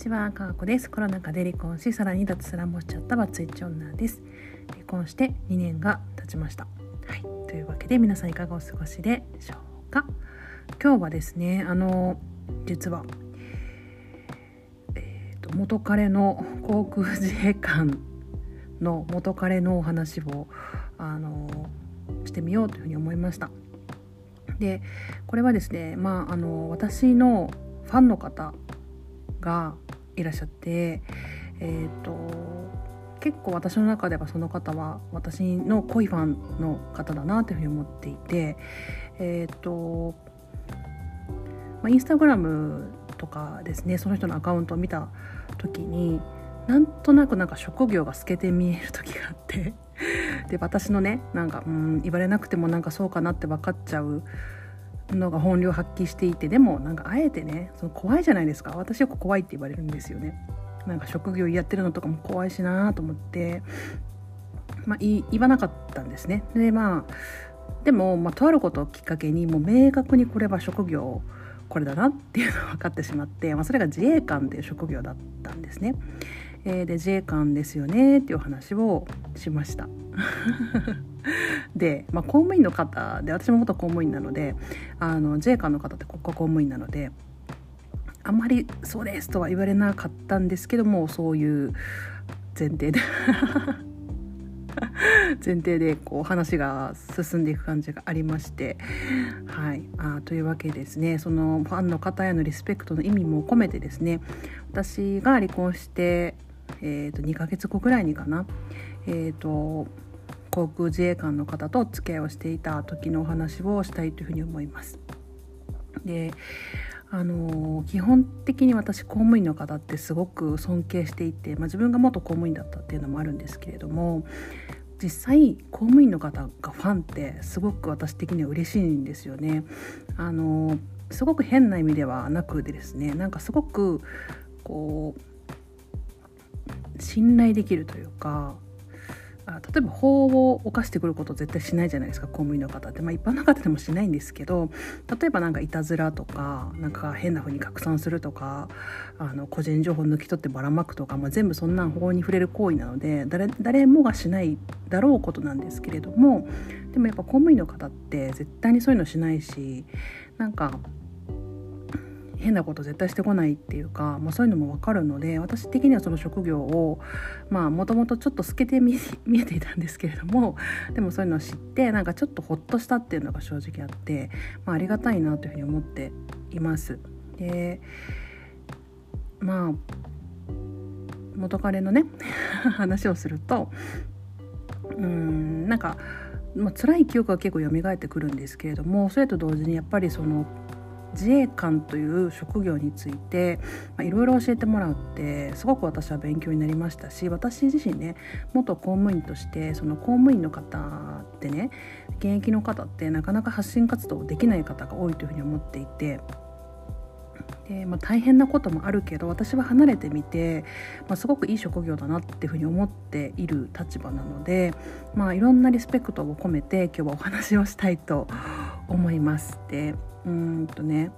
ちは、かわこです。コロナ禍で離婚し、さらに脱サラもしちゃったバツイチ女です。離婚して2年が経ちました。はい、というわけで皆さんいかがお過ごしでしょうか？今日はですね、あの実は、えーと、元彼の航空自衛官の元彼のお話をあのしてみようというふうに思いました。でこれはですね、まあ、あの私のファンの方がいらっしゃって、えーと、結構私の中ではその方は私の濃いファンの方だなというふうに思っていてえっ、ー、と、まあ、インスタグラムとかですねその人のアカウントを見た時になんとなくなんか職業が透けて見える時があってで私のねなんかうん言われなくてもなんかそうかなって分かっちゃうのが本領発揮していてでもなんかあえてねその怖いじゃないですか私よく怖いって言われるんですよねなんか職業やってるのとかも怖いしなと思って、まあ、言わなかったんですねでまあでも、まあ、とあることをきっかけにもう明確にこれは職業これだなっていうのが分かってしまって、まあ、それが自衛官っていう職業だったんですね。えー、で自衛官ですよねっていう話をしました。で、まあ、公務員の方で私も元公務員なのであの自衛官の方って国家公務員なのであんまり「そうです」とは言われなかったんですけどもそういう前提で 前提でこう話が進んでいく感じがありまして、はい、あというわけですね。そのファンの方へのリスペクトの意味も込めてですね私が離婚して、えー、と2ヶ月後ぐらいにかな、えーと航空自衛官の方と付き合いをしていた時のお話をしたいというふうに思います。であの基本的に私公務員の方ってすごく尊敬していて、まあ、自分が元公務員だったっていうのもあるんですけれども実際公務員の方がファンってすごく私的には嬉しいんですよね。あのすごく変な意味ではなくでですねなんかすごくこう信頼できるというかあ例えば法を犯してくること絶対しないじゃないですか公務員の方って、まあ、一般の方でもしないんですけど例えば何かいたずらとかなんか変な風に拡散するとかあの個人情報抜き取ってばらまくとか、まあ、全部そんな法に触れる行為なので誰誰もがしないだろうことなんですけれどもでもやっぱ公務員の方って絶対にそういうのしないしなんか変なこと絶対してこないっていうか、まあ、そういうのも分かるので私的にはその職業をまあもともとちょっと透けて見 えていたんですけれどもでもそういうのを知ってなんかちょっとほっとしたっていうのが正直あって、まあ、ありがたいなというふうに思っています。でまあ元彼のね 話をするとうんなんか、まあ辛い記憶が結構蘇ってくるんですけれどもそれと同時にやっぱりその自衛官という職業についていろいろ教えてもらうってすごく私は勉強になりましたし私自身ね元公務員としてその公務員の方ってね現役の方ってなかなか発信活動できない方が多いというふうに思っていて。でまあ、大変なこともあるけど私は離れてみて、まあ、すごくいい職業だなっていうふうに思っている立場なので、まあ、いろんなリスペクトを込めて今日はお話をしたいと思います。でうんとね。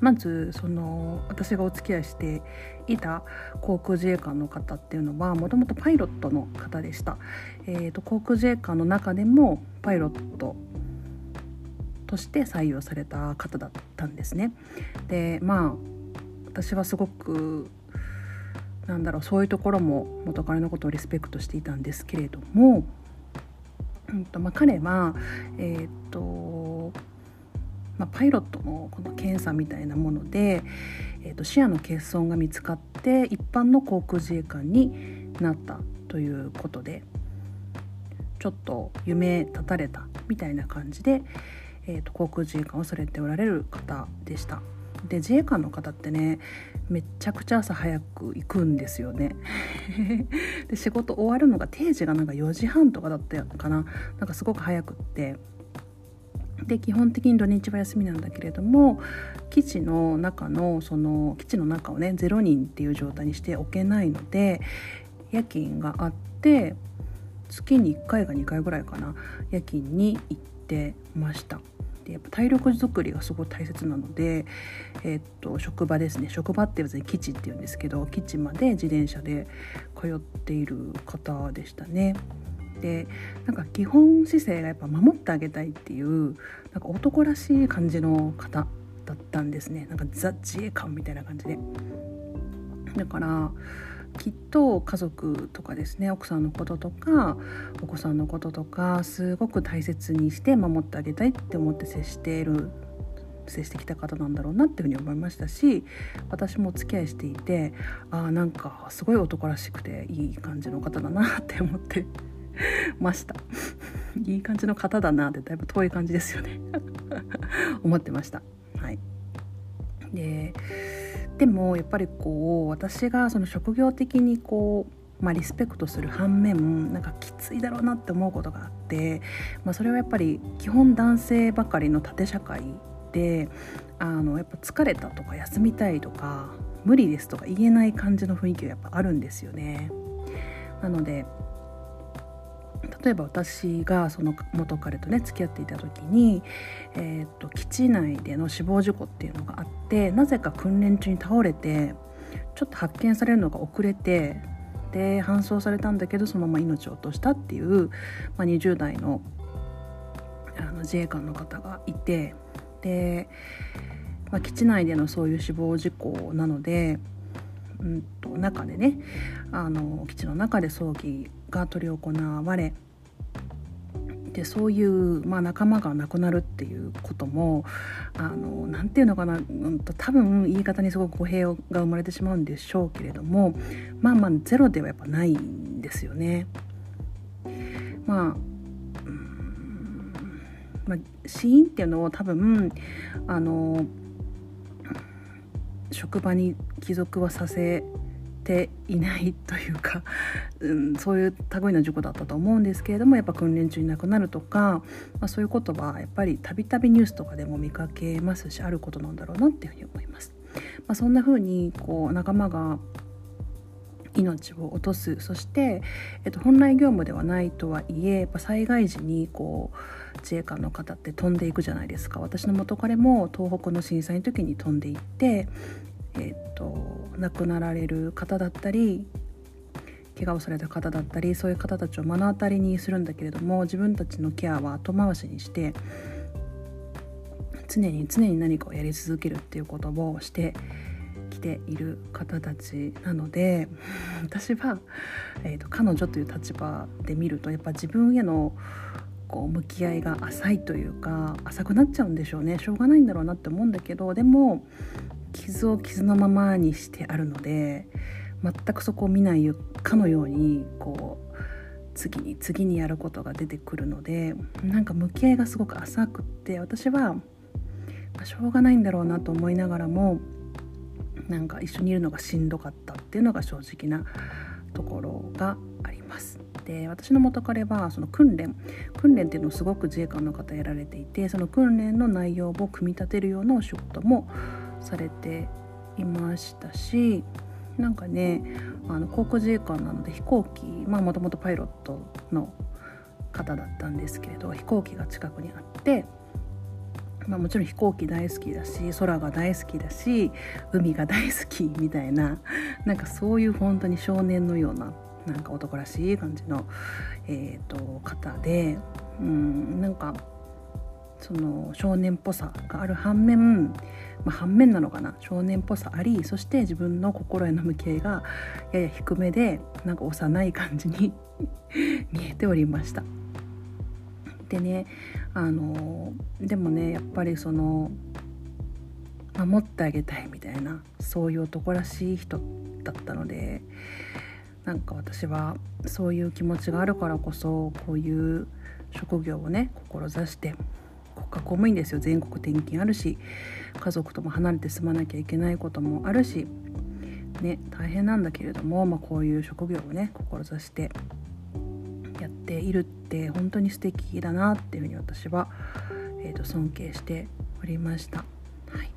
まずその私がお付き合いしていた航空自衛官の方っていうのはもともとパイロットの方でした、えーと、航空自衛官の中でもパイロットとして採用された方だったんですね。でまあ私はすごくなんだろうそういうところも元彼のことをリスペクトしていたんですけれども、うんとまあ、彼はえ、ー、とまあ、パイロットのこの検査みたいなもので、えー、と視野の欠損が見つかって一般の航空自衛官になったということでちょっと夢立たれたみたいな感じで、えー、と航空自衛官をされておられる方でした。で自衛官の方ってねめっちゃくちゃ朝早く行くんですよね。で仕事終わるのが定時がなんか4時半とかだったかな。なんかすごく早くって。で基本的に土日は休みなんだけれども基地の中のその基地の中をね0人っていう状態にしておけないので夜勤があって月に1回か2回ぐらいかな夜勤に行ってました。でやっぱ体力づくりがすごい大切なので、えー、っと職場ですね職場って別に基地っていうんですけど基地まで自転車で通っている方でしたね。でなんか基本姿勢がやっぱ守ってあげたいっていうなんか男らしい感じの方だったんですねなんかザ自衛官みたいな感じで。だからきっと家族とかですね奥さんのこととかお子さんのこととかすごく大切にして守ってあげたいって思って接している接してきた方なんだろうなっていうふうに思いましたし私もお付き合いしていてああなんかすごい男らしくていい感じの方だなって思って ました。いい感じの方だなってだいぶ遠い感じですよね。思ってました。はい。ででもやっぱりこう私がその職業的にこう、まあ、リスペクトする反面なんかきついだろうなって思うことがあって、まあ、それはやっぱり基本男性ばかりの縦社会であのやっぱ疲れたとか休みたいとか無理ですとか言えない感じの雰囲気がやっぱあるんですよね。なので例えば私がその元彼とね付き合っていた時に、えーと、基地内での死亡事故っていうのがあってなぜか訓練中に倒れてちょっと発見されるのが遅れてで搬送されたんだけどそのまま命を落としたっていう、まあ、20代のあの自衛官の方がいてで、まあ、基地内でのそういう死亡事故なので、うんと、中でねあの基地の中で葬儀が執り行われでそういう、まあ、仲間が亡くなるっていうことも何て言うのかな、うん、多分言い方にすごく語弊が生まれてしまうんでしょうけれどもまあまあゼロではやっぱないんですよね。まあまあ、死因っていうのを多分あの職場に帰属はさせていないというか、うん、そういう類の事故だったと思うんですけれどもやっぱ訓練中に亡くなるとか、まあ、そういうことはやっぱりたびたびニュースとかでも見かけますしあることなんだろうなっていうふうに思います。まあ、そんな風にこう仲間が命を落とすそして、えっと、本来業務ではないとはいえやっぱ災害時にこう自衛官の方って飛んでいくじゃないですか私の元彼も東北の震災の時に飛んでいってえーと、亡くなられる方だったり怪我をされた方だったりそういう方たちを目の当たりにするんだけれども自分たちのケアは後回しにして常に常に何かをやり続けるっていうことをしてきている方たちなので私は、えーと、彼女という立場で見るとやっぱ自分へのこう向き合いが浅いというか浅くなっちゃうんでしょうね。しょうがないんだろうなって思うんだけどでも傷を傷のままにしてあるので全くそこを見ないかのようにこう次に次にやることが出てくるのでなんか向き合いがすごく浅くって私は、まあ、しょうがないんだろうなと思いながらもなんか一緒にいるのがしんどかったっていうのが正直なところがあります。で私の元彼はその訓練訓練っていうのをすごく自衛官の方やられていてその訓練の内容を組み立てるようなお仕事もされていましたしなんかねあの航空自衛官なので飛行機まあもともとパイロットの方だったんですけれど飛行機が近くにあって、まあ、もちろん飛行機大好きだし空が大好きだし海が大好きみたいななんかそういう本当に少年のようななんか男らしい感じの、えーと、と方でうんなんかその少年っぽさがある反面、まあ、反面なのかな？少年っぽさありそして自分の心への向き合いがやや低めでなんか幼い感じに 見えておりました。でねあのでもねやっぱりその守ってあげたいみたいなそういう男らしい人だったのでなんか私はそういう気持ちがあるからこそこういう職業をね志して国家公務員ですよ全国転勤あるし家族とも離れて住まなきゃいけないこともあるし、ね、大変なんだけれども、まあ、こういう職業をね志してやっているって本当に素敵だなっていうふうに私は、えー、と尊敬しておりました。はい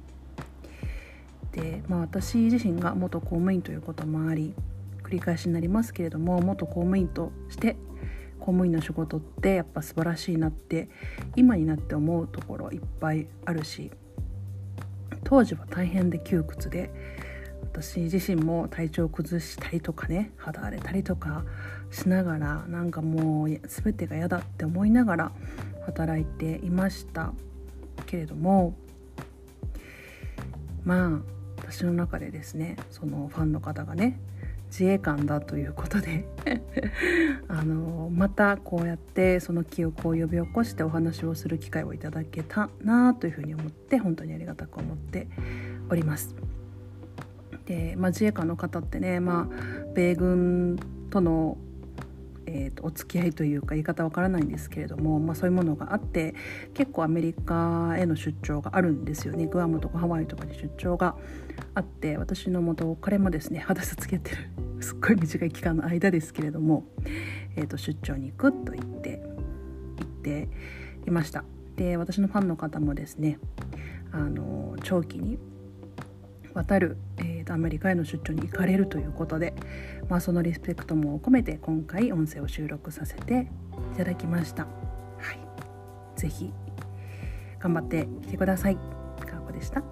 でまあ、私自身が元公務員ということもあり繰り返しになりますけれども元公務員として公務員の仕事ってやっぱ素晴らしいなって今になって思うところいっぱいあるし当時は大変で窮屈で私自身も体調を崩したりとかね肌荒れたりとかしながらなんかもう全てが嫌だって思いながら働いていました。けれどもまあ私の中でですねそのファンの方がね自衛官だということで あのまたこうやってその記憶を呼び起こしてお話をする機会をいただけたなというふうに思って本当にありがたく思っております。で、まあ、自衛官の方ってね、まあ、米軍とのえーと、お付き合いというか言い方わからないんですけれども、まあ、そういうものがあって結構アメリカへの出張があるんですよね。グアムとかハワイとかに出張があって私の元彼もですね肌さつけてる すっごい短い期間の間ですけれども、えーと、出張に行くと言って行っていました。で私のファンの方もですねあの長期に渡る、えーと、アメリカへの出張に行かれるということで、まあ、そのリスペクトも込めて今回音声を収録させていただきました。はい、ぜひ頑張ってきてください。かこでした。